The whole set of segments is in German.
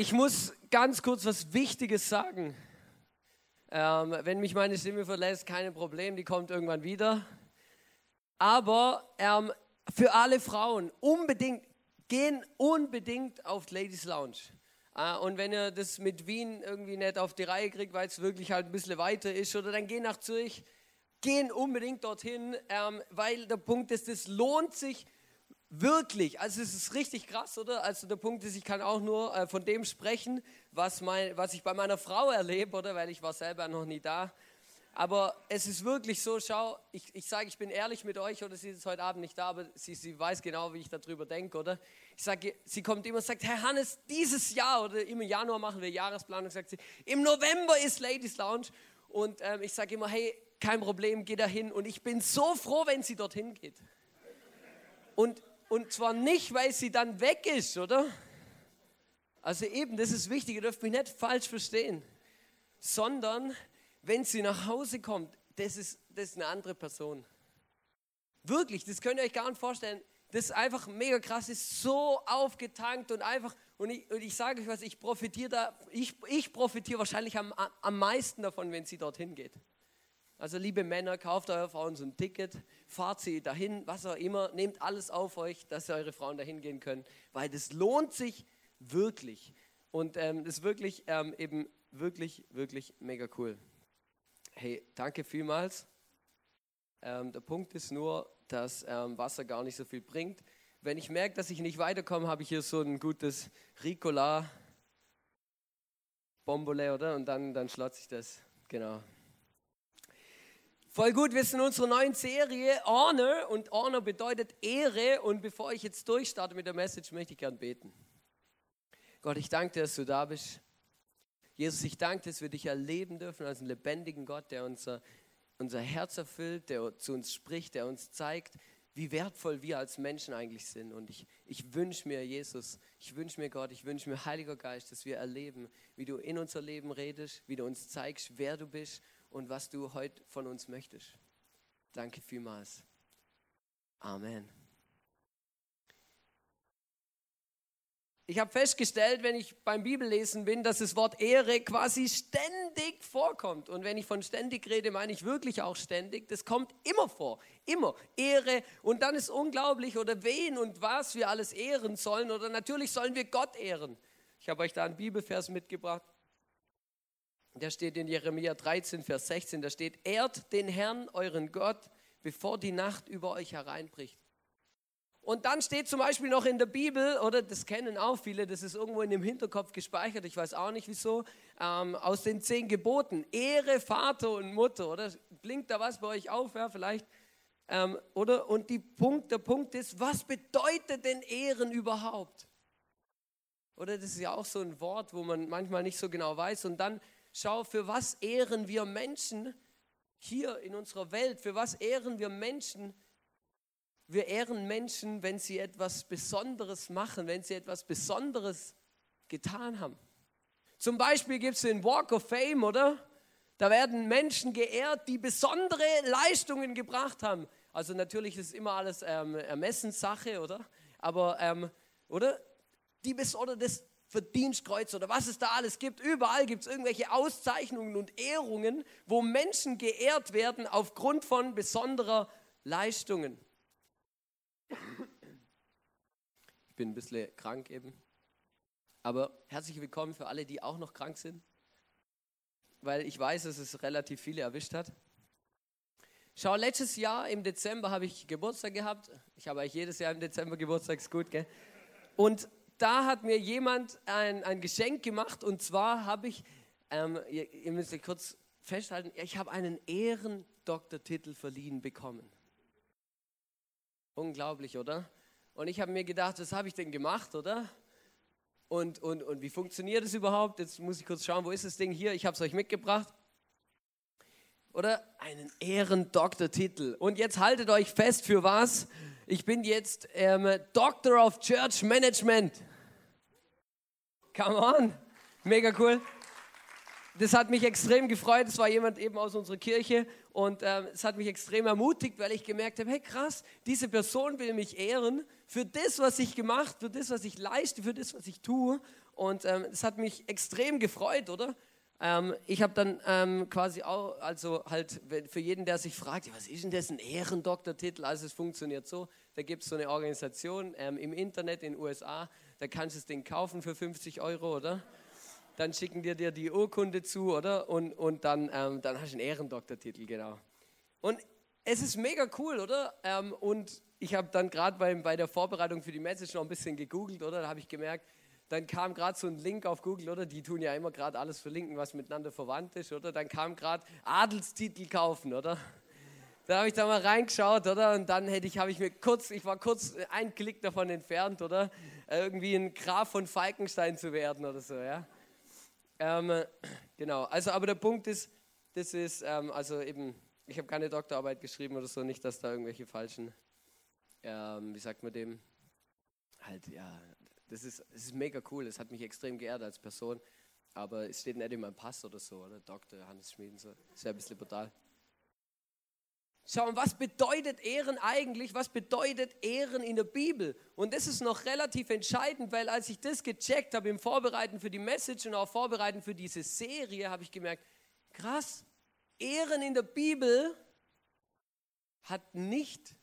Ich muss ganz kurz was Wichtiges sagen. Ähm, wenn mich meine Stimme verlässt, kein Problem, die kommt irgendwann wieder. Aber ähm, für alle Frauen unbedingt, gehen unbedingt auf Ladies Lounge. Äh, und wenn ihr das mit Wien irgendwie nicht auf die Reihe kriegt, weil es wirklich halt ein bisschen weiter ist, oder dann gehen nach Zürich, gehen unbedingt dorthin, ähm, weil der Punkt ist, es lohnt sich Wirklich, also es ist richtig krass, oder? Also der Punkt ist, ich kann auch nur äh, von dem sprechen, was, mein, was ich bei meiner Frau erlebe, oder? Weil ich war selber noch nie da. Aber es ist wirklich so, schau, ich, ich sage, ich bin ehrlich mit euch, oder sie ist heute Abend nicht da, aber sie, sie weiß genau, wie ich darüber denke, oder? Ich sage, sie kommt immer und sagt, Herr Hannes, dieses Jahr, oder im Januar machen wir Jahresplanung, sagt sie, im November ist Ladies Lounge. Und ähm, ich sage immer, hey, kein Problem, geh dahin. Und ich bin so froh, wenn sie dorthin geht. Und und zwar nicht, weil sie dann weg ist, oder? Also eben, das ist wichtig, ihr dürft mich nicht falsch verstehen. Sondern, wenn sie nach Hause kommt, das ist, das ist eine andere Person. Wirklich, das könnt ihr euch gar nicht vorstellen. Das ist einfach mega krass, ist so aufgetankt und einfach, und ich, und ich sage euch was, ich profitiere da, ich, ich profitiere wahrscheinlich am, am meisten davon, wenn sie dorthin geht. Also liebe Männer, kauft eurer Frauen so ein Ticket, fahrt sie dahin, was auch immer, nehmt alles auf euch, dass eure Frauen dahin gehen können, weil das lohnt sich wirklich. Und ähm, das ist wirklich ähm, eben wirklich, wirklich mega cool. Hey, danke vielmals. Ähm, der Punkt ist nur, dass ähm, Wasser gar nicht so viel bringt. Wenn ich merke, dass ich nicht weiterkomme, habe ich hier so ein gutes Ricola Bombole, oder? Und dann, dann schlotze ich das. Genau. Voll gut, wir sind in unserer neuen Serie Honor und Honor bedeutet Ehre. Und bevor ich jetzt durchstarte mit der Message, möchte ich gern beten. Gott, ich danke dir, dass du da bist. Jesus, ich danke dir, dass wir dich erleben dürfen als einen lebendigen Gott, der unser, unser Herz erfüllt, der zu uns spricht, der uns zeigt, wie wertvoll wir als Menschen eigentlich sind. Und ich, ich wünsche mir, Jesus, ich wünsche mir Gott, ich wünsche mir, Heiliger Geist, dass wir erleben, wie du in unser Leben redest, wie du uns zeigst, wer du bist und was du heute von uns möchtest. Danke vielmals. Amen. Ich habe festgestellt, wenn ich beim Bibellesen bin, dass das Wort Ehre quasi ständig vorkommt. Und wenn ich von ständig rede, meine ich wirklich auch ständig. Das kommt immer vor, immer Ehre. Und dann ist unglaublich, oder wen und was wir alles ehren sollen. Oder natürlich sollen wir Gott ehren. Ich habe euch da einen Bibelvers mitgebracht der steht in Jeremia 13, Vers 16, da steht, ehrt den Herrn, euren Gott, bevor die Nacht über euch hereinbricht. Und dann steht zum Beispiel noch in der Bibel, oder das kennen auch viele, das ist irgendwo in dem Hinterkopf gespeichert, ich weiß auch nicht wieso, ähm, aus den zehn Geboten, Ehre Vater und Mutter, oder? Blinkt da was bei euch auf, ja, vielleicht? Ähm, oder? Und Punkt, der Punkt ist, was bedeutet denn Ehren überhaupt? Oder das ist ja auch so ein Wort, wo man manchmal nicht so genau weiß. Und dann Schau, für was ehren wir Menschen hier in unserer Welt? Für was ehren wir Menschen? Wir ehren Menschen, wenn sie etwas Besonderes machen, wenn sie etwas Besonderes getan haben. Zum Beispiel gibt es den Walk of Fame, oder? Da werden Menschen geehrt, die besondere Leistungen gebracht haben. Also natürlich ist immer alles ähm, Ermessenssache, oder? Aber, ähm, oder? Die, oder das, Verdienstkreuz oder was es da alles gibt. Überall gibt es irgendwelche Auszeichnungen und Ehrungen, wo Menschen geehrt werden aufgrund von besonderer Leistungen. Ich bin ein bisschen krank eben. Aber herzlich willkommen für alle, die auch noch krank sind, weil ich weiß, dass es relativ viele erwischt hat. Schau, letztes Jahr im Dezember habe ich Geburtstag gehabt. Ich habe eigentlich jedes Jahr im Dezember Geburtstag, ist gut, gell? Und da hat mir jemand ein, ein Geschenk gemacht und zwar habe ich, ähm, ihr, ihr müsst kurz festhalten, ich habe einen Ehrendoktortitel verliehen bekommen. Unglaublich, oder? Und ich habe mir gedacht, was habe ich denn gemacht, oder? Und, und, und wie funktioniert es überhaupt? Jetzt muss ich kurz schauen, wo ist das Ding hier? Ich habe es euch mitgebracht. Oder einen Ehrendoktortitel. Und jetzt haltet euch fest für was? Ich bin jetzt ähm, Doctor of Church Management. Come on. Mega cool. Das hat mich extrem gefreut. Es war jemand eben aus unserer Kirche und ähm, es hat mich extrem ermutigt, weil ich gemerkt habe, hey krass, diese Person will mich ehren für das, was ich gemacht, für das, was ich leiste, für das, was ich tue. Und ähm, es hat mich extrem gefreut, oder? Ähm, ich habe dann ähm, quasi auch, also halt für jeden, der sich fragt, was ist denn das, ein Ehrendoktortitel? Also es funktioniert so, da gibt es so eine Organisation ähm, im Internet in den USA, da kannst du das Ding kaufen für 50 Euro, oder? Dann schicken dir dir die Urkunde zu, oder? Und, und dann, ähm, dann hast du einen Ehrendoktortitel, genau. Und es ist mega cool, oder? Ähm, und ich habe dann gerade bei, bei der Vorbereitung für die Message noch ein bisschen gegoogelt, oder? Da habe ich gemerkt, dann kam gerade so ein Link auf Google, oder? Die tun ja immer gerade alles verlinken, was miteinander verwandt ist, oder? Dann kam gerade Adelstitel kaufen, oder? Da habe ich da mal reingeschaut, oder? Und dann hätte ich, habe ich mir kurz, ich war kurz einen Klick davon entfernt, oder? Irgendwie ein Graf von Falkenstein zu werden oder so, ja? Ähm, genau, also aber der Punkt ist, das ist, ähm, also eben, ich habe keine Doktorarbeit geschrieben oder so, nicht, dass da irgendwelche falschen, ähm, wie sagt man dem, halt, ja, das ist, das ist mega cool, das hat mich extrem geehrt als Person, aber es steht nicht in meinem Pass oder so, oder? Dr. Hannes Schmieden, so. Ist ja ein bisschen brutal. Schau, was bedeutet Ehren eigentlich? Was bedeutet Ehren in der Bibel? Und das ist noch relativ entscheidend, weil als ich das gecheckt habe im Vorbereiten für die Message und auch Vorbereiten für diese Serie, habe ich gemerkt, krass, Ehren in der Bibel hat nicht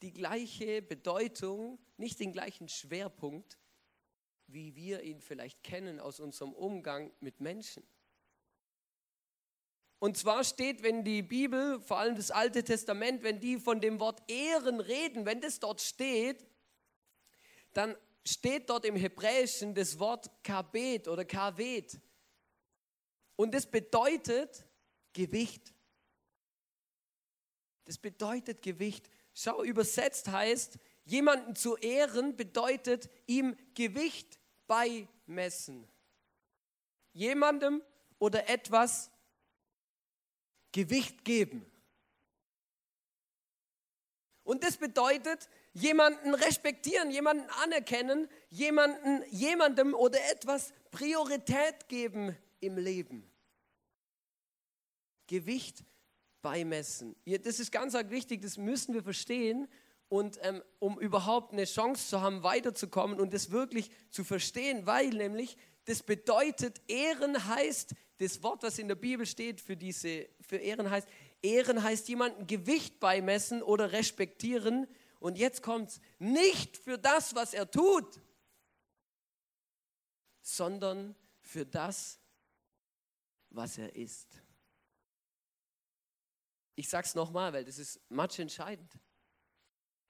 die gleiche Bedeutung, nicht den gleichen Schwerpunkt, wie wir ihn vielleicht kennen aus unserem Umgang mit Menschen. Und zwar steht, wenn die Bibel, vor allem das Alte Testament, wenn die von dem Wort Ehren reden, wenn das dort steht, dann steht dort im Hebräischen das Wort Kabet oder Kavet. Und das bedeutet Gewicht. Das bedeutet Gewicht. Schau, übersetzt heißt, jemanden zu ehren bedeutet ihm Gewicht beimessen. Jemandem oder etwas Gewicht geben. Und das bedeutet, jemanden respektieren, jemanden anerkennen, jemanden, jemandem oder etwas Priorität geben im Leben. Gewicht beimessen. Das ist ganz wichtig, das müssen wir verstehen. Und ähm, um überhaupt eine Chance zu haben, weiterzukommen und das wirklich zu verstehen, weil nämlich das bedeutet, Ehren heißt, das Wort, was in der Bibel steht für diese, für Ehren heißt, Ehren heißt jemanden Gewicht beimessen oder respektieren. Und jetzt kommt's, nicht für das, was er tut, sondern für das, was er ist. Ich sage es nochmal, weil das ist much entscheidend.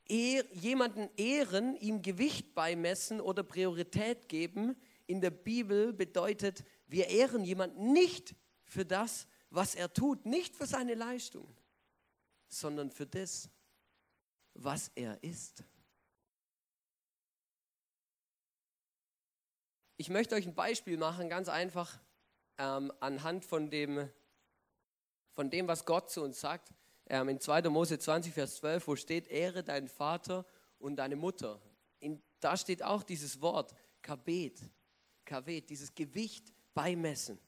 Ehr, jemanden ehren, ihm Gewicht beimessen oder Priorität geben in der Bibel bedeutet, wir ehren jemanden nicht für das, was er tut, nicht für seine Leistung, sondern für das, was er ist. Ich möchte euch ein Beispiel machen, ganz einfach, ähm, anhand von dem von dem, was Gott zu uns sagt. Ähm, in 2. Mose 20, Vers 12, wo steht, ehre deinen Vater und deine Mutter. In, da steht auch dieses Wort, Kabet, Kabet, dieses Gewicht beimessen.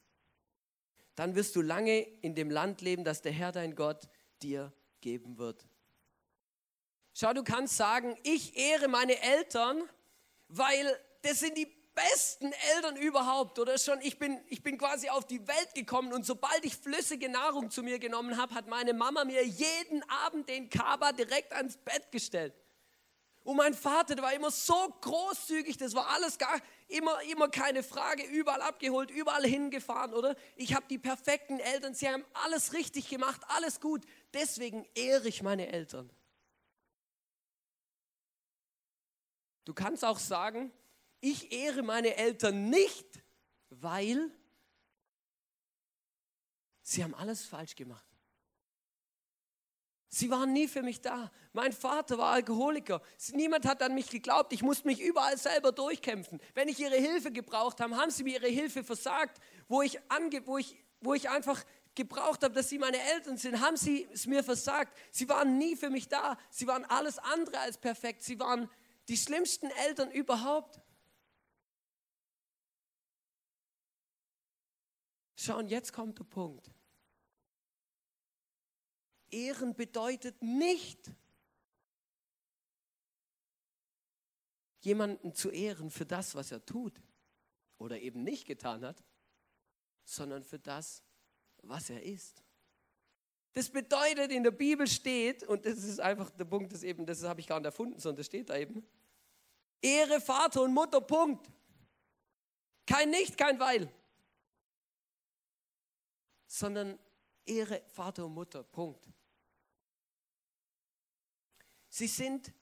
Dann wirst du lange in dem Land leben, das der Herr dein Gott dir geben wird. Schau, du kannst sagen, ich ehre meine Eltern, weil das sind die besten Eltern überhaupt oder schon, ich bin, ich bin quasi auf die Welt gekommen und sobald ich flüssige Nahrung zu mir genommen habe, hat meine Mama mir jeden Abend den Kaba direkt ans Bett gestellt. Und mein Vater, der war immer so großzügig, das war alles gar, immer, immer keine Frage, überall abgeholt, überall hingefahren, oder? Ich habe die perfekten Eltern, sie haben alles richtig gemacht, alles gut. Deswegen ehre ich meine Eltern. Du kannst auch sagen, ich ehre meine Eltern nicht, weil sie haben alles falsch gemacht. Sie waren nie für mich da. Mein Vater war Alkoholiker. Niemand hat an mich geglaubt. Ich musste mich überall selber durchkämpfen. Wenn ich ihre Hilfe gebraucht habe, haben sie mir ihre Hilfe versagt. Wo ich, ange, wo ich, wo ich einfach gebraucht habe, dass sie meine Eltern sind, haben sie es mir versagt. Sie waren nie für mich da. Sie waren alles andere als perfekt. Sie waren die schlimmsten Eltern überhaupt. Schau, und jetzt kommt der Punkt. Ehren bedeutet nicht, jemanden zu ehren für das, was er tut. oder eben nicht getan hat, sondern für das, was er ist. Das bedeutet, in der Bibel steht, und das ist einfach der Punkt, das eben, das habe ich gar nicht erfunden, sondern das steht da eben, Ehre Vater und Mutter, Punkt. Kein Nicht, kein Weil. Sondern Ehre Vater und Mutter, Punkt. Sie sind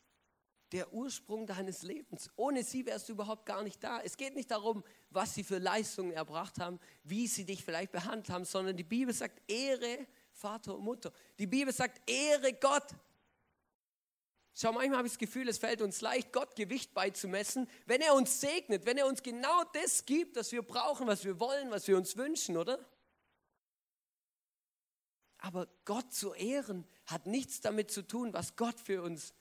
der Ursprung deines Lebens. Ohne sie wärst du überhaupt gar nicht da. Es geht nicht darum, was sie für Leistungen erbracht haben, wie sie dich vielleicht behandelt haben, sondern die Bibel sagt, Ehre Vater und Mutter. Die Bibel sagt, Ehre Gott. Schau, manchmal habe ich das Gefühl, es fällt uns leicht, Gott Gewicht beizumessen, wenn er uns segnet, wenn er uns genau das gibt, was wir brauchen, was wir wollen, was wir uns wünschen, oder? Aber Gott zu ehren hat nichts damit zu tun, was Gott für uns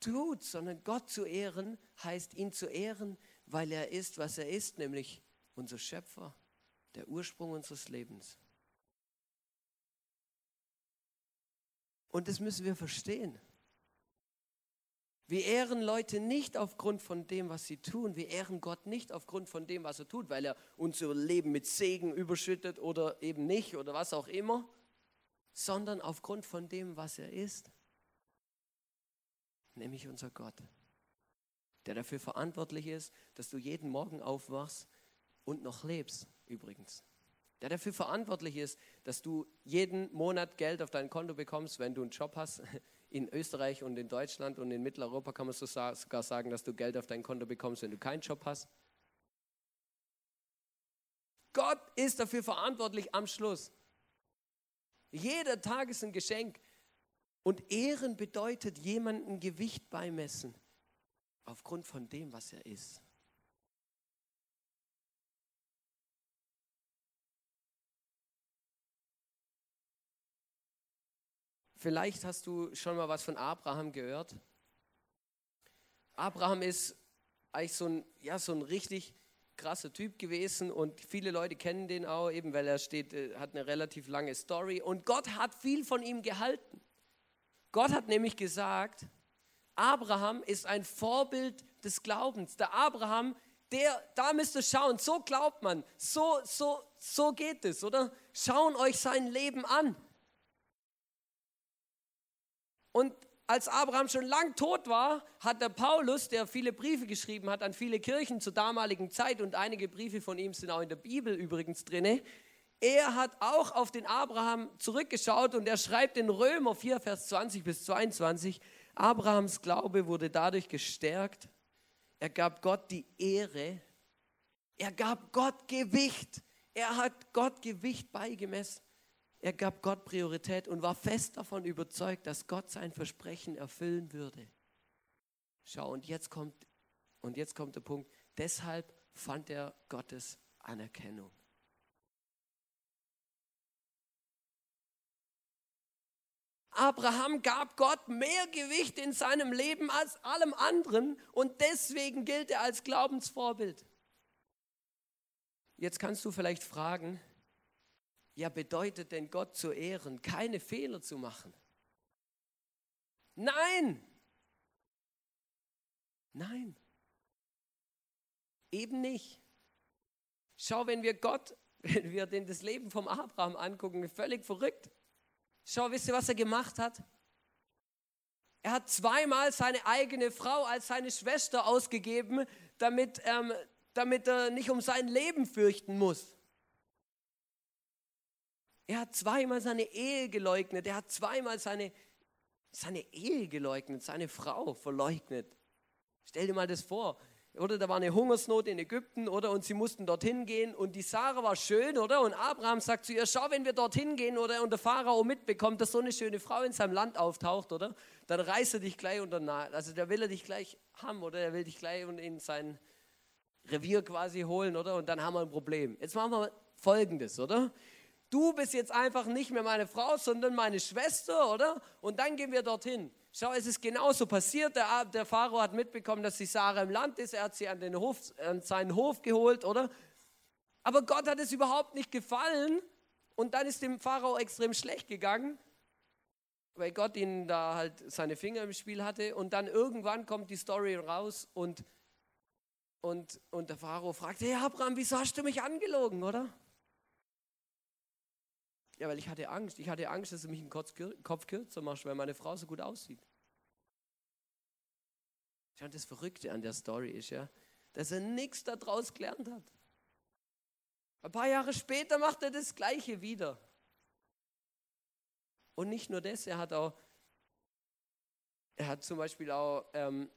tut, sondern Gott zu ehren heißt, ihn zu ehren, weil er ist, was er ist, nämlich unser Schöpfer, der Ursprung unseres Lebens. Und das müssen wir verstehen. Wir ehren Leute nicht aufgrund von dem, was sie tun. Wir ehren Gott nicht aufgrund von dem, was er tut, weil er unser Leben mit Segen überschüttet oder eben nicht oder was auch immer, sondern aufgrund von dem, was er ist nämlich unser Gott, der dafür verantwortlich ist, dass du jeden Morgen aufwachst und noch lebst, übrigens. Der dafür verantwortlich ist, dass du jeden Monat Geld auf dein Konto bekommst, wenn du einen Job hast. In Österreich und in Deutschland und in Mitteleuropa kann man sogar sagen, dass du Geld auf dein Konto bekommst, wenn du keinen Job hast. Gott ist dafür verantwortlich am Schluss. Jeder Tag ist ein Geschenk. Und Ehren bedeutet jemandem Gewicht beimessen aufgrund von dem, was er ist. Vielleicht hast du schon mal was von Abraham gehört. Abraham ist eigentlich so ein, ja, so ein richtig krasser Typ gewesen und viele Leute kennen den auch, eben weil er steht, äh, hat eine relativ lange Story und Gott hat viel von ihm gehalten. Gott hat nämlich gesagt, Abraham ist ein Vorbild des Glaubens. Der Abraham, der, da müsst ihr schauen, so glaubt man, so, so, so geht es, oder? Schauen euch sein Leben an. Und als Abraham schon lang tot war, hat der Paulus, der viele Briefe geschrieben hat an viele Kirchen zur damaligen Zeit und einige Briefe von ihm sind auch in der Bibel übrigens drinne, er hat auch auf den Abraham zurückgeschaut und er schreibt in Römer 4, Vers 20 bis 22, Abrahams Glaube wurde dadurch gestärkt, er gab Gott die Ehre, er gab Gott Gewicht, er hat Gott Gewicht beigemessen, er gab Gott Priorität und war fest davon überzeugt, dass Gott sein Versprechen erfüllen würde. Schau, und jetzt kommt, und jetzt kommt der Punkt, deshalb fand er Gottes Anerkennung. Abraham gab Gott mehr Gewicht in seinem Leben als allem anderen und deswegen gilt er als Glaubensvorbild. Jetzt kannst du vielleicht fragen, ja bedeutet denn Gott zu ehren, keine Fehler zu machen? Nein, nein, eben nicht. Schau, wenn wir Gott, wenn wir den das Leben vom Abraham angucken, völlig verrückt. Schau, wisst ihr, was er gemacht hat? Er hat zweimal seine eigene Frau als seine Schwester ausgegeben, damit, ähm, damit er nicht um sein Leben fürchten muss. Er hat zweimal seine Ehe geleugnet. Er hat zweimal seine, seine Ehe geleugnet, seine Frau verleugnet. Stell dir mal das vor. Oder da war eine Hungersnot in Ägypten, oder? Und sie mussten dorthin gehen und die Sarah war schön, oder? Und Abraham sagt zu ihr, schau, wenn wir dorthin gehen, oder? Und der Pharao mitbekommt, dass so eine schöne Frau in seinem Land auftaucht, oder? Dann reißt er dich gleich unter Nahe. Also der will er dich gleich haben, oder? Er will dich gleich in sein Revier quasi holen, oder? Und dann haben wir ein Problem. Jetzt machen wir Folgendes, oder? Du bist jetzt einfach nicht mehr meine Frau, sondern meine Schwester, oder? Und dann gehen wir dorthin. Schau, es ist genauso passiert. Der, der Pharao hat mitbekommen, dass die Sarah im Land ist. Er hat sie an, den Hof, an seinen Hof geholt, oder? Aber Gott hat es überhaupt nicht gefallen. Und dann ist dem Pharao extrem schlecht gegangen, weil Gott ihn da halt seine Finger im Spiel hatte. Und dann irgendwann kommt die Story raus und Und, und der Pharao fragte, hey Abraham, wieso hast du mich angelogen, oder? Ja, weil ich hatte Angst. Ich hatte Angst, dass du mich einen Kopf kürzer machst, weil meine Frau so gut aussieht. Schau, das Verrückte an der Story ist ja, dass er nichts daraus gelernt hat. Ein paar Jahre später macht er das Gleiche wieder. Und nicht nur das, er hat auch, er hat zum Beispiel auch ähm,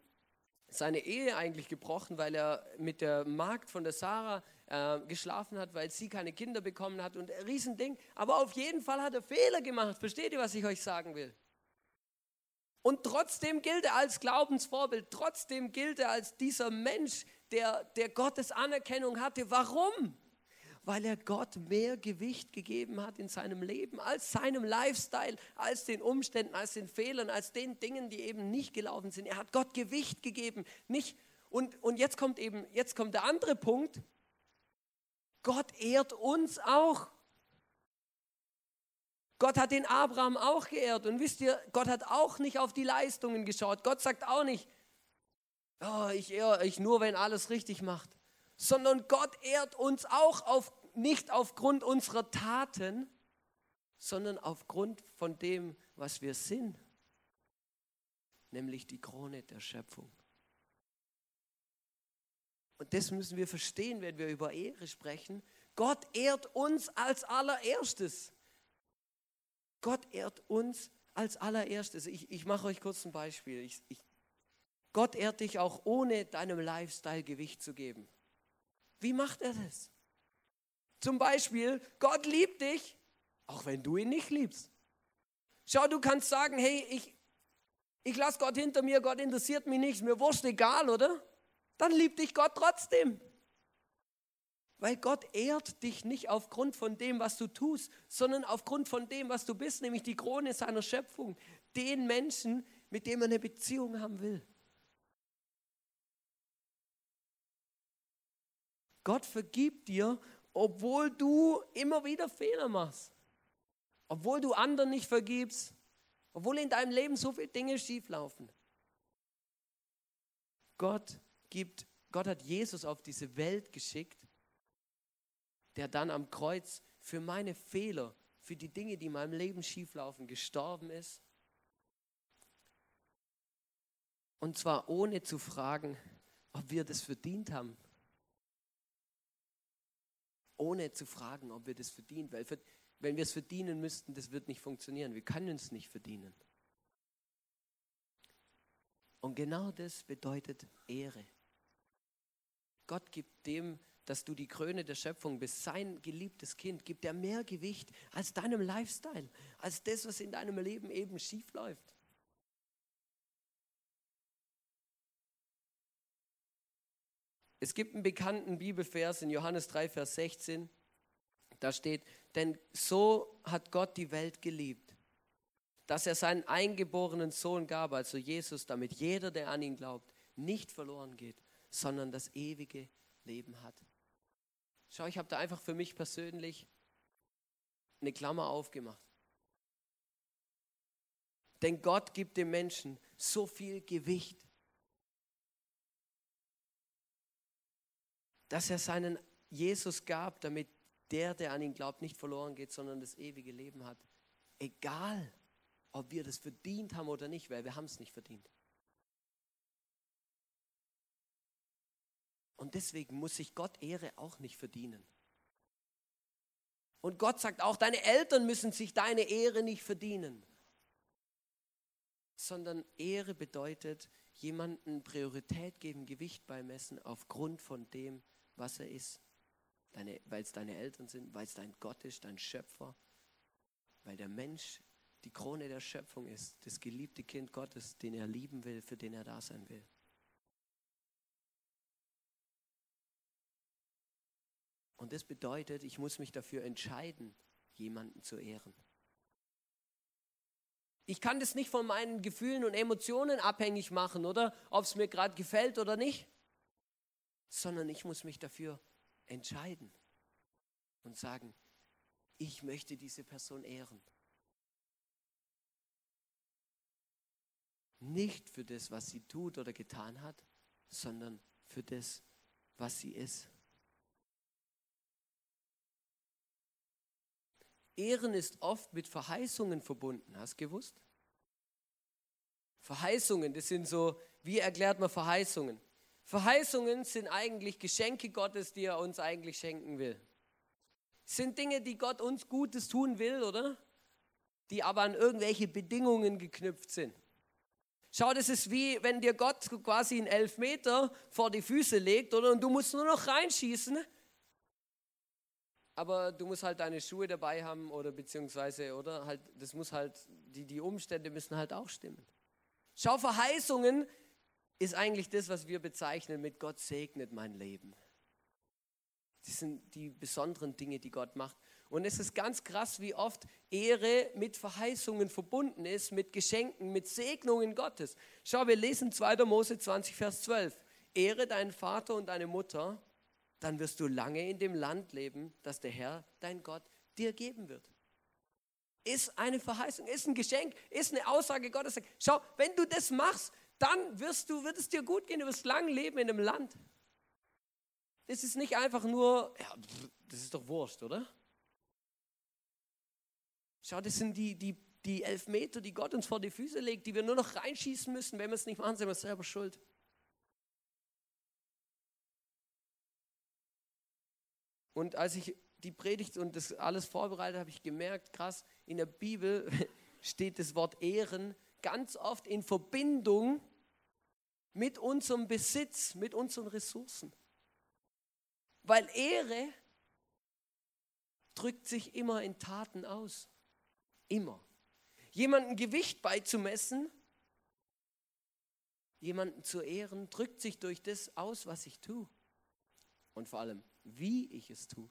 seine Ehe eigentlich gebrochen, weil er mit der Magd von der Sarah äh, geschlafen hat, weil sie keine Kinder bekommen hat und ein Riesending. Aber auf jeden Fall hat er Fehler gemacht. Versteht ihr, was ich euch sagen will? Und trotzdem gilt er als Glaubensvorbild, trotzdem gilt er als dieser Mensch, der, der Gottes Anerkennung hatte. Warum? weil er Gott mehr Gewicht gegeben hat in seinem Leben, als seinem Lifestyle, als den Umständen, als den Fehlern, als den Dingen, die eben nicht gelaufen sind. Er hat Gott Gewicht gegeben, nicht und, und jetzt kommt eben, jetzt kommt der andere Punkt. Gott ehrt uns auch. Gott hat den Abraham auch geehrt. Und wisst ihr, Gott hat auch nicht auf die Leistungen geschaut. Gott sagt auch nicht, oh, ich ehre euch nur, wenn alles richtig macht sondern Gott ehrt uns auch auf, nicht aufgrund unserer Taten, sondern aufgrund von dem, was wir sind, nämlich die Krone der Schöpfung. Und das müssen wir verstehen, wenn wir über Ehre sprechen. Gott ehrt uns als allererstes. Gott ehrt uns als allererstes. Ich, ich mache euch kurz ein Beispiel. Ich, ich, Gott ehrt dich auch ohne deinem Lifestyle Gewicht zu geben. Wie macht er das? Zum Beispiel, Gott liebt dich, auch wenn du ihn nicht liebst. Schau, du kannst sagen, hey, ich, ich lasse Gott hinter mir, Gott interessiert mich nicht, mir wurscht egal, oder? Dann liebt dich Gott trotzdem. Weil Gott ehrt dich nicht aufgrund von dem, was du tust, sondern aufgrund von dem, was du bist, nämlich die Krone seiner Schöpfung, den Menschen, mit dem er eine Beziehung haben will. Gott vergibt dir, obwohl du immer wieder Fehler machst. Obwohl du anderen nicht vergibst. Obwohl in deinem Leben so viele Dinge schieflaufen. Gott gibt, Gott hat Jesus auf diese Welt geschickt, der dann am Kreuz für meine Fehler, für die Dinge, die in meinem Leben schieflaufen, gestorben ist. Und zwar ohne zu fragen, ob wir das verdient haben ohne zu fragen, ob wir das verdienen. Weil wenn wir es verdienen müssten, das wird nicht funktionieren. Wir können es nicht verdienen. Und genau das bedeutet Ehre. Gott gibt dem, dass du die Krone der Schöpfung bist, sein geliebtes Kind, gibt er mehr Gewicht als deinem Lifestyle, als das, was in deinem Leben eben schief läuft. Es gibt einen bekannten Bibelvers in Johannes 3, Vers 16. Da steht, denn so hat Gott die Welt geliebt, dass er seinen eingeborenen Sohn gab, also Jesus, damit jeder, der an ihn glaubt, nicht verloren geht, sondern das ewige Leben hat. Schau, ich habe da einfach für mich persönlich eine Klammer aufgemacht. Denn Gott gibt dem Menschen so viel Gewicht. dass er seinen Jesus gab, damit der, der an ihn glaubt, nicht verloren geht, sondern das ewige Leben hat. Egal, ob wir das verdient haben oder nicht, weil wir haben es nicht verdient. Und deswegen muss sich Gott Ehre auch nicht verdienen. Und Gott sagt auch, deine Eltern müssen sich deine Ehre nicht verdienen. Sondern Ehre bedeutet, jemanden Priorität geben, Gewicht beimessen aufgrund von dem, was er ist. Weil es deine Eltern sind, weil es dein Gott ist, dein Schöpfer. Weil der Mensch die Krone der Schöpfung ist, das geliebte Kind Gottes, den er lieben will, für den er da sein will. Und das bedeutet, ich muss mich dafür entscheiden, jemanden zu ehren. Ich kann das nicht von meinen Gefühlen und Emotionen abhängig machen, oder? Ob es mir gerade gefällt oder nicht sondern ich muss mich dafür entscheiden und sagen, ich möchte diese Person ehren. Nicht für das, was sie tut oder getan hat, sondern für das, was sie ist. Ehren ist oft mit Verheißungen verbunden. Hast du gewusst? Verheißungen, das sind so, wie erklärt man Verheißungen? Verheißungen sind eigentlich Geschenke Gottes, die er uns eigentlich schenken will. Sind Dinge, die Gott uns Gutes tun will, oder? Die aber an irgendwelche Bedingungen geknüpft sind. Schau, das ist wie, wenn dir Gott quasi einen Elfmeter vor die Füße legt, oder? Und du musst nur noch reinschießen. Aber du musst halt deine Schuhe dabei haben, oder beziehungsweise, oder? Halt, das muss halt, die, die Umstände müssen halt auch stimmen. Schau, Verheißungen ist eigentlich das, was wir bezeichnen mit Gott segnet mein Leben. Das sind die besonderen Dinge, die Gott macht. Und es ist ganz krass, wie oft Ehre mit Verheißungen verbunden ist, mit Geschenken, mit Segnungen Gottes. Schau, wir lesen 2. Mose 20, Vers 12. Ehre deinen Vater und deine Mutter, dann wirst du lange in dem Land leben, das der Herr, dein Gott, dir geben wird ist eine Verheißung, ist ein Geschenk, ist eine Aussage Gottes. Schau, wenn du das machst, dann wirst du, wird es dir gut gehen, du wirst lang leben in einem Land. Das ist nicht einfach nur, ja, das ist doch Wurst, oder? Schau, das sind die, die, die Elfmeter, die Gott uns vor die Füße legt, die wir nur noch reinschießen müssen. Wenn wir es nicht machen, sind wir selber schuld. Und als ich die Predigt und das alles vorbereitet, habe ich gemerkt, krass, in der Bibel steht das Wort Ehren ganz oft in Verbindung mit unserem Besitz, mit unseren Ressourcen. Weil Ehre drückt sich immer in Taten aus. Immer. Jemandem Gewicht beizumessen, jemanden zu ehren, drückt sich durch das aus, was ich tue. Und vor allem, wie ich es tue.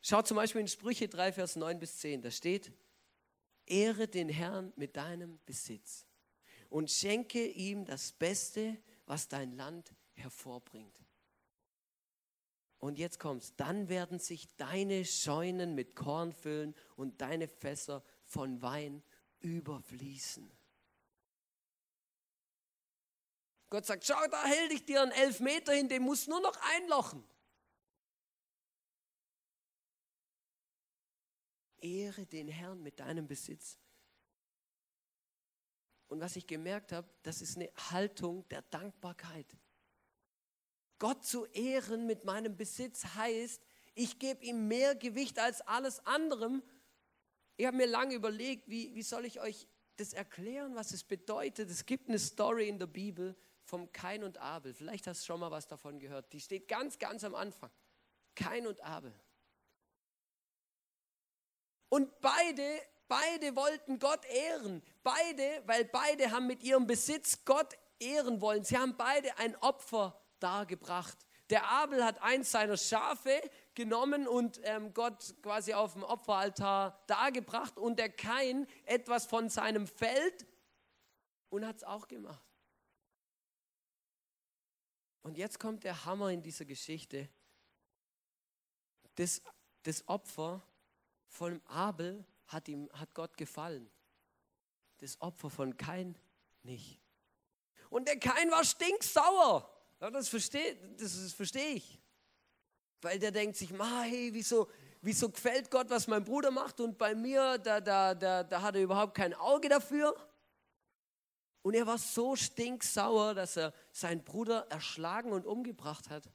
Schau zum Beispiel in Sprüche 3, Vers 9 bis 10. Da steht, Ehre den Herrn mit deinem Besitz und schenke ihm das Beste, was dein Land hervorbringt. Und jetzt kommt's, dann werden sich deine Scheunen mit Korn füllen und deine Fässer von Wein überfließen. Gott sagt, schau, da hält ich dir einen Elfmeter hin, den musst nur noch einlochen. Ehre den Herrn mit deinem Besitz. Und was ich gemerkt habe, das ist eine Haltung der Dankbarkeit. Gott zu ehren mit meinem Besitz heißt, ich gebe ihm mehr Gewicht als alles anderem. Ich habe mir lange überlegt, wie, wie soll ich euch das erklären, was es bedeutet. Es gibt eine Story in der Bibel vom Kain und Abel. Vielleicht hast du schon mal was davon gehört. Die steht ganz, ganz am Anfang. Kain und Abel. Und beide, beide wollten Gott ehren. Beide, weil beide haben mit ihrem Besitz Gott ehren wollen. Sie haben beide ein Opfer dargebracht. Der Abel hat eins seiner Schafe genommen und ähm, Gott quasi auf dem Opferaltar dargebracht und der Kain etwas von seinem Feld und hat es auch gemacht. Und jetzt kommt der Hammer in dieser Geschichte. Das, das Opfer von Abel hat, ihm, hat Gott gefallen. Das Opfer von Kain nicht. Und der Kain war stinksauer. Das verstehe das versteh ich. Weil der denkt sich, hey, wieso, wieso gefällt Gott, was mein Bruder macht und bei mir, da, da, da, da hat er überhaupt kein Auge dafür. Und er war so stinksauer, dass er seinen Bruder erschlagen und umgebracht hat.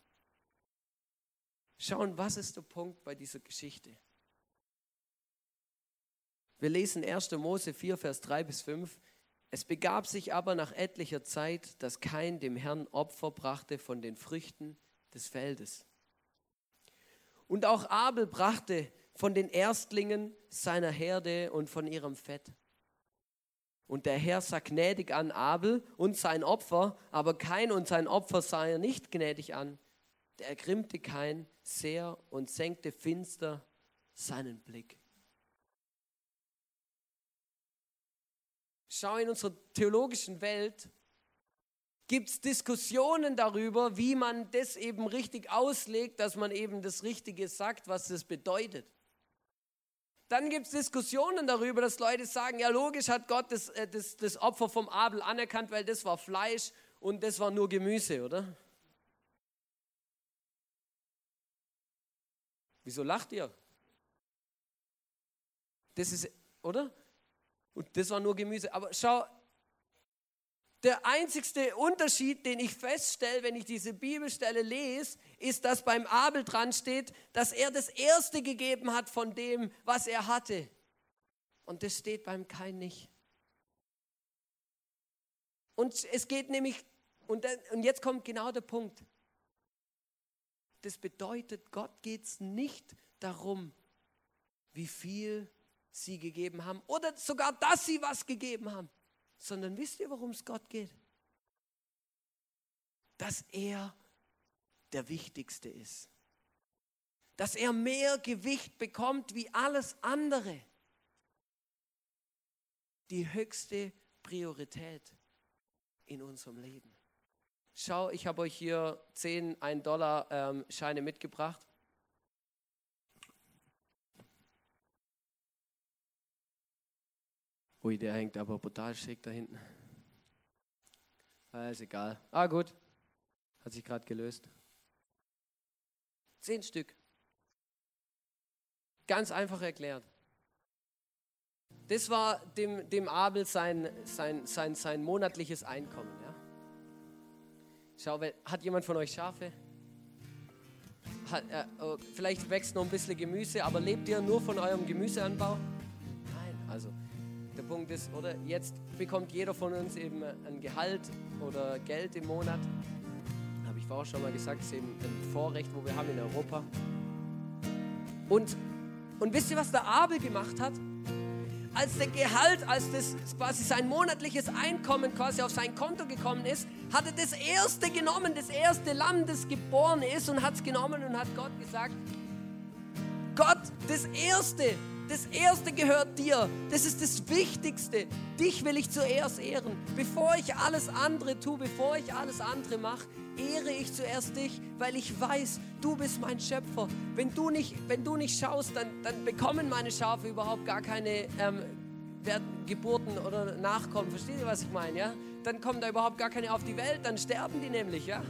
Schauen, was ist der Punkt bei dieser Geschichte? Wir lesen 1. Mose 4, Vers 3 bis 5. Es begab sich aber nach etlicher Zeit, dass kein dem Herrn Opfer brachte von den Früchten des Feldes. Und auch Abel brachte von den Erstlingen seiner Herde und von ihrem Fett. Und der Herr sah gnädig an Abel und sein Opfer, aber kein und sein Opfer sah er nicht gnädig an. Der ergrimmte kein sehr und senkte finster seinen Blick. Schau, in unserer theologischen Welt gibt es Diskussionen darüber, wie man das eben richtig auslegt, dass man eben das Richtige sagt, was das bedeutet. Dann gibt es Diskussionen darüber, dass Leute sagen, ja logisch hat Gott das, äh, das, das Opfer vom Abel anerkannt, weil das war Fleisch und das war nur Gemüse, oder? Wieso lacht ihr? Das ist, oder? Und das war nur Gemüse. Aber schau, der einzigste Unterschied, den ich feststelle, wenn ich diese Bibelstelle lese, ist, dass beim Abel dran steht, dass er das Erste gegeben hat von dem, was er hatte. Und das steht beim Kain nicht. Und es geht nämlich, und, und jetzt kommt genau der Punkt. Das bedeutet, Gott geht es nicht darum, wie viel sie gegeben haben oder sogar, dass sie was gegeben haben, sondern wisst ihr, worum es Gott geht? Dass er der Wichtigste ist. Dass er mehr Gewicht bekommt wie alles andere. Die höchste Priorität in unserem Leben. Schau, ich habe euch hier 10 1-Dollar-Scheine ähm, mitgebracht. Ui, der hängt aber brutal schick da hinten. Ah, ist egal. Ah, gut. Hat sich gerade gelöst. Zehn Stück. Ganz einfach erklärt. Das war dem, dem Abel sein, sein, sein, sein monatliches Einkommen. Ja? Schau, hat jemand von euch Schafe? Hat, äh, oh, vielleicht wächst noch ein bisschen Gemüse, aber lebt ihr nur von eurem Gemüseanbau? Nein, also der Punkt ist, oder jetzt bekommt jeder von uns eben ein Gehalt oder Geld im Monat. Habe ich vorher schon mal gesagt, ist eben ein Vorrecht, wo wir haben in Europa. Und, und wisst ihr, was der Abel gemacht hat? als der Gehalt, als das quasi sein monatliches Einkommen quasi auf sein Konto gekommen ist, hat er das erste genommen, das erste Lamm, das geboren ist und hat es genommen und hat Gott gesagt, Gott, das erste, das erste gehört dir. Das ist das Wichtigste. Dich will ich zuerst ehren. Bevor ich alles andere tue, bevor ich alles andere mache, ehre ich zuerst dich, weil ich weiß, du bist mein Schöpfer. Wenn du nicht, wenn du nicht schaust, dann, dann bekommen meine Schafe überhaupt gar keine ähm, Geburten oder Nachkommen. Versteht ihr, was ich meine? Ja? Dann kommen da überhaupt gar keine auf die Welt, dann sterben die nämlich. Ja?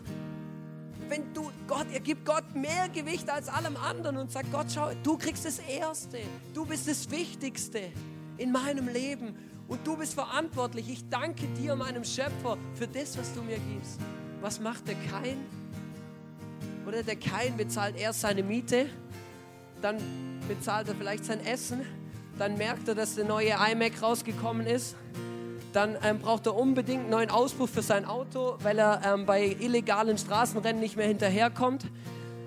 Wenn du, Gott, er gibt Gott mehr Gewicht als allem anderen und sagt, Gott, schau, du kriegst das Erste. Du bist das Wichtigste in meinem Leben und du bist verantwortlich. Ich danke dir, meinem Schöpfer, für das, was du mir gibst was macht der Kain? Oder der Kain bezahlt erst seine Miete, dann bezahlt er vielleicht sein Essen, dann merkt er, dass der neue iMac rausgekommen ist, dann ähm, braucht er unbedingt einen neuen Auspuff für sein Auto, weil er ähm, bei illegalen Straßenrennen nicht mehr hinterherkommt.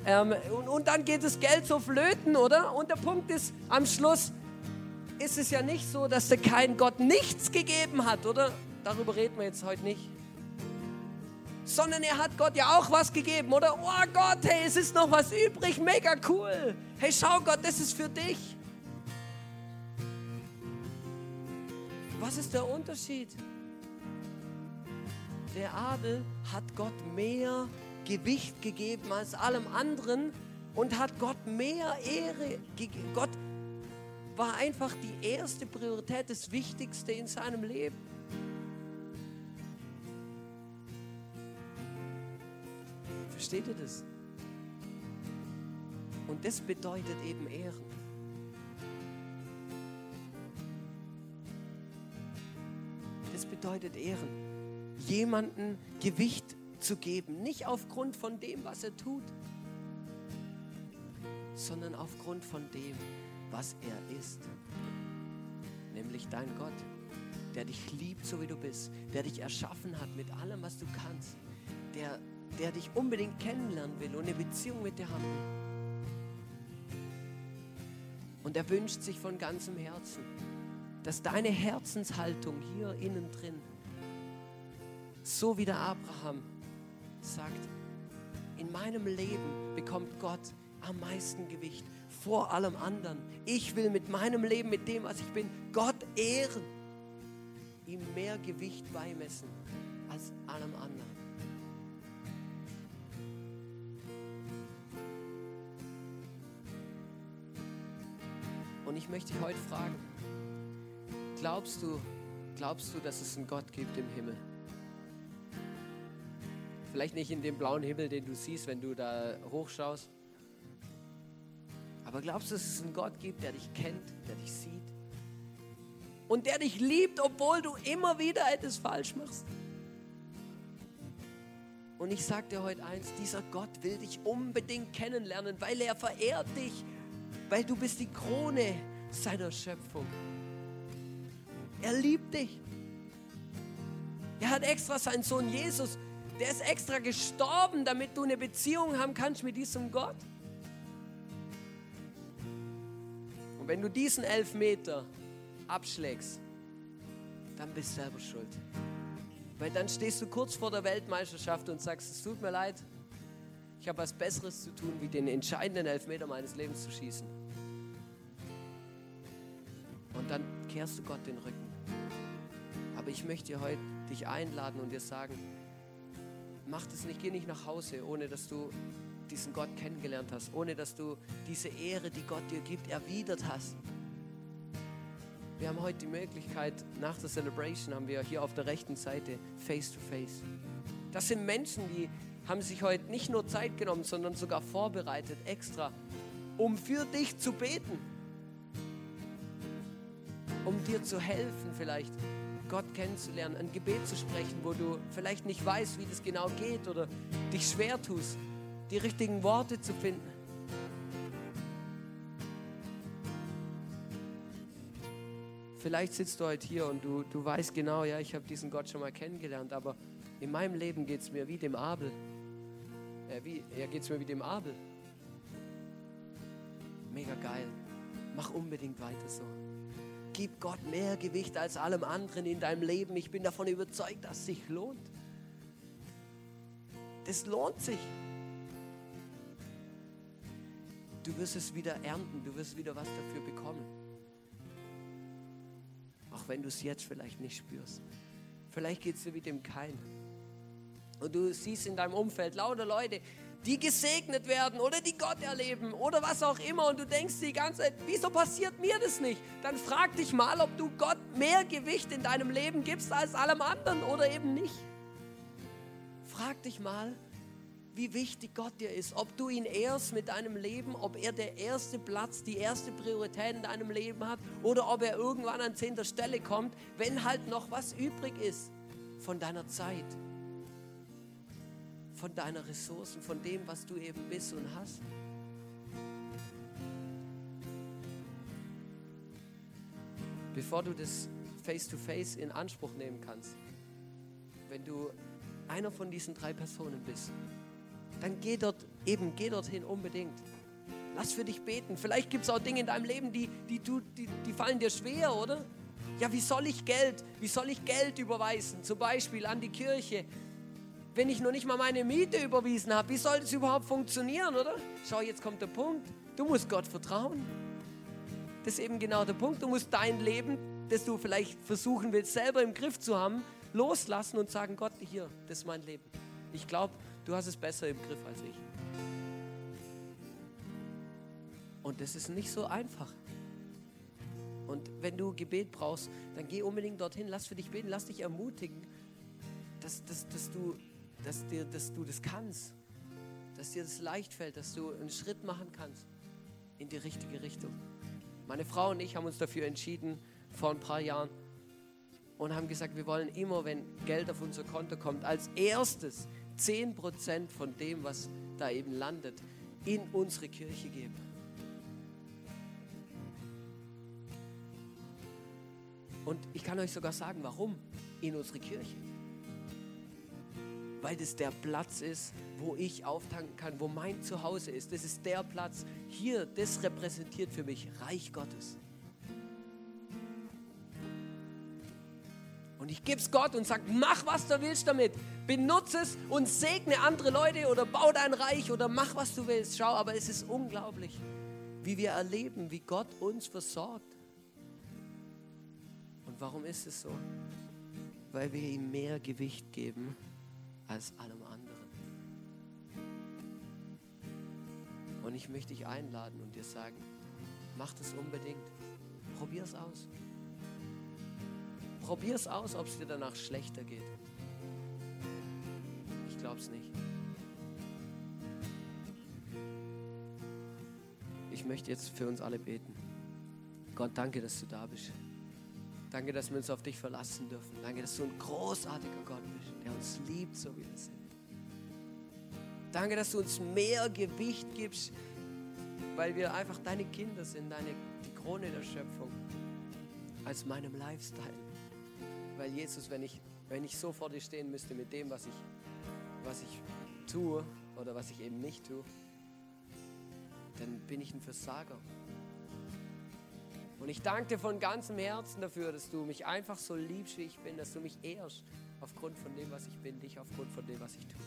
Ähm, und, und dann geht das Geld so flöten, oder? Und der Punkt ist, am Schluss ist es ja nicht so, dass der Kain Gott nichts gegeben hat, oder? Darüber reden wir jetzt heute nicht sondern er hat Gott ja auch was gegeben, oder? Oh Gott, hey, es ist noch was übrig, mega cool. Hey, schau Gott, das ist für dich. Was ist der Unterschied? Der Abel hat Gott mehr Gewicht gegeben als allem anderen und hat Gott mehr Ehre gegeben. Gott war einfach die erste Priorität, das Wichtigste in seinem Leben. Versteht ihr das? Und das bedeutet eben Ehren. Bedeutet Ehren. Jemanden Gewicht zu geben, nicht aufgrund von dem, was er tut, sondern aufgrund von dem, was er ist. Nämlich dein Gott, der dich liebt, so wie du bist, der dich erschaffen hat mit allem, was du kannst, der der dich unbedingt kennenlernen will und eine Beziehung mit dir haben will. Und er wünscht sich von ganzem Herzen, dass deine Herzenshaltung hier innen drin, so wie der Abraham sagt, in meinem Leben bekommt Gott am meisten Gewicht vor allem anderen. Ich will mit meinem Leben, mit dem, was ich bin, Gott ehren, ihm mehr Gewicht beimessen als allem anderen. Und ich möchte dich heute fragen, glaubst du, glaubst du, dass es einen Gott gibt im Himmel? Vielleicht nicht in dem blauen Himmel, den du siehst, wenn du da hochschaust. Aber glaubst du, dass es einen Gott gibt, der dich kennt, der dich sieht? Und der dich liebt, obwohl du immer wieder etwas falsch machst? Und ich sage dir heute eins, dieser Gott will dich unbedingt kennenlernen, weil er verehrt dich, weil du bist die Krone seiner Schöpfung. Er liebt dich. Er hat extra seinen Sohn Jesus, der ist extra gestorben, damit du eine Beziehung haben kannst mit diesem Gott. Und wenn du diesen Elfmeter abschlägst, dann bist du selber schuld. Weil dann stehst du kurz vor der Weltmeisterschaft und sagst, es tut mir leid, ich habe was Besseres zu tun, wie den entscheidenden Elfmeter meines Lebens zu schießen. Und dann kehrst du Gott den Rücken. Aber ich möchte heute dich einladen und dir sagen, mach das nicht, geh nicht nach Hause, ohne dass du diesen Gott kennengelernt hast, ohne dass du diese Ehre, die Gott dir gibt, erwidert hast. Wir haben heute die Möglichkeit, nach der Celebration haben wir hier auf der rechten Seite Face to Face. Das sind Menschen, die haben sich heute nicht nur Zeit genommen, sondern sogar vorbereitet extra, um für dich zu beten, um dir zu helfen vielleicht Gott kennenzulernen, ein Gebet zu sprechen, wo du vielleicht nicht weißt, wie das genau geht oder dich schwer tust, die richtigen Worte zu finden. Vielleicht sitzt du heute hier und du, du weißt genau, ja, ich habe diesen Gott schon mal kennengelernt, aber in meinem Leben geht es mir wie dem Abel. Äh, ja, geht es mir wie dem Abel. Mega geil. Mach unbedingt weiter so gib Gott mehr Gewicht als allem anderen in deinem Leben. Ich bin davon überzeugt, dass es sich lohnt. Das lohnt sich. Du wirst es wieder ernten, du wirst wieder was dafür bekommen. Auch wenn du es jetzt vielleicht nicht spürst. Vielleicht geht es dir wie dem Kein. Und du siehst in deinem Umfeld lauter Leute, die gesegnet werden oder die Gott erleben oder was auch immer und du denkst die ganze Zeit, wieso passiert mir das nicht? Dann frag dich mal, ob du Gott mehr Gewicht in deinem Leben gibst als allem anderen oder eben nicht. Frag dich mal, wie wichtig Gott dir ist, ob du ihn ehrst mit deinem Leben, ob er der erste Platz, die erste Priorität in deinem Leben hat oder ob er irgendwann an zehnter Stelle kommt, wenn halt noch was übrig ist von deiner Zeit von deiner Ressourcen, von dem, was du eben bist und hast. Bevor du das Face-to-Face -face in Anspruch nehmen kannst, wenn du einer von diesen drei Personen bist, dann geh dort eben, geh dorthin unbedingt. Lass für dich beten. Vielleicht gibt es auch Dinge in deinem Leben, die, die, du, die, die fallen dir schwer, oder? Ja, wie soll ich Geld, wie soll ich Geld überweisen? Zum Beispiel an die Kirche wenn ich noch nicht mal meine Miete überwiesen habe, wie soll das überhaupt funktionieren, oder? Schau, jetzt kommt der Punkt. Du musst Gott vertrauen. Das ist eben genau der Punkt. Du musst dein Leben, das du vielleicht versuchen willst, selber im Griff zu haben, loslassen und sagen, Gott, hier, das ist mein Leben. Ich glaube, du hast es besser im Griff als ich. Und das ist nicht so einfach. Und wenn du Gebet brauchst, dann geh unbedingt dorthin, lass für dich beten, lass dich ermutigen, dass, dass, dass du dass, dir, dass du das kannst, dass dir das leicht fällt, dass du einen Schritt machen kannst in die richtige Richtung. Meine Frau und ich haben uns dafür entschieden vor ein paar Jahren und haben gesagt, wir wollen immer, wenn Geld auf unser Konto kommt, als erstes 10% von dem, was da eben landet, in unsere Kirche geben. Und ich kann euch sogar sagen, warum in unsere Kirche weil das der Platz ist, wo ich auftanken kann, wo mein Zuhause ist. Das ist der Platz. Hier, das repräsentiert für mich Reich Gottes. Und ich gebe es Gott und sage, mach was du willst damit. Benutze es und segne andere Leute oder bau dein Reich oder mach was du willst. Schau, aber es ist unglaublich, wie wir erleben, wie Gott uns versorgt. Und warum ist es so? Weil wir ihm mehr Gewicht geben als allem anderen. Und ich möchte dich einladen und dir sagen, mach das unbedingt. Probier es aus. Probier es aus, ob es dir danach schlechter geht. Ich glaube, glaub's nicht. Ich möchte jetzt für uns alle beten. Gott, danke, dass du da bist. Danke, dass wir uns auf dich verlassen dürfen. Danke, dass du ein großartiger Gott bist, der uns liebt, so wie wir sind. Danke, dass du uns mehr Gewicht gibst, weil wir einfach deine Kinder sind, deine, die Krone der Schöpfung, als meinem Lifestyle. Weil Jesus, wenn ich, wenn ich so vor dir stehen müsste mit dem, was ich, was ich tue oder was ich eben nicht tue, dann bin ich ein Versager. Und ich danke dir von ganzem Herzen dafür, dass du mich einfach so liebst, wie ich bin, dass du mich ehrst aufgrund von dem, was ich bin, dich aufgrund von dem, was ich tue.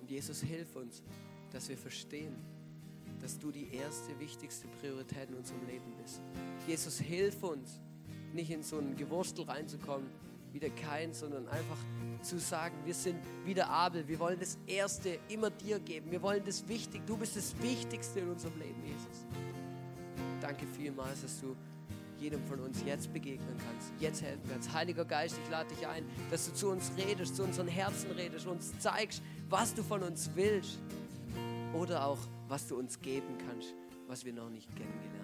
Und Jesus, hilf uns, dass wir verstehen, dass du die erste, wichtigste Priorität in unserem Leben bist. Jesus, hilf uns, nicht in so ein Gewurstel reinzukommen, wie der Kein, sondern einfach zu sagen, wir sind wie der Abel, wir wollen das Erste immer dir geben, wir wollen das Wichtig, du bist das Wichtigste in unserem Leben, Jesus. Danke vielmals, dass du jedem von uns jetzt begegnen kannst, jetzt helfen kannst. Heiliger Geist, ich lade dich ein, dass du zu uns redest, zu unseren Herzen redest, uns zeigst, was du von uns willst oder auch, was du uns geben kannst, was wir noch nicht kennengelernt haben.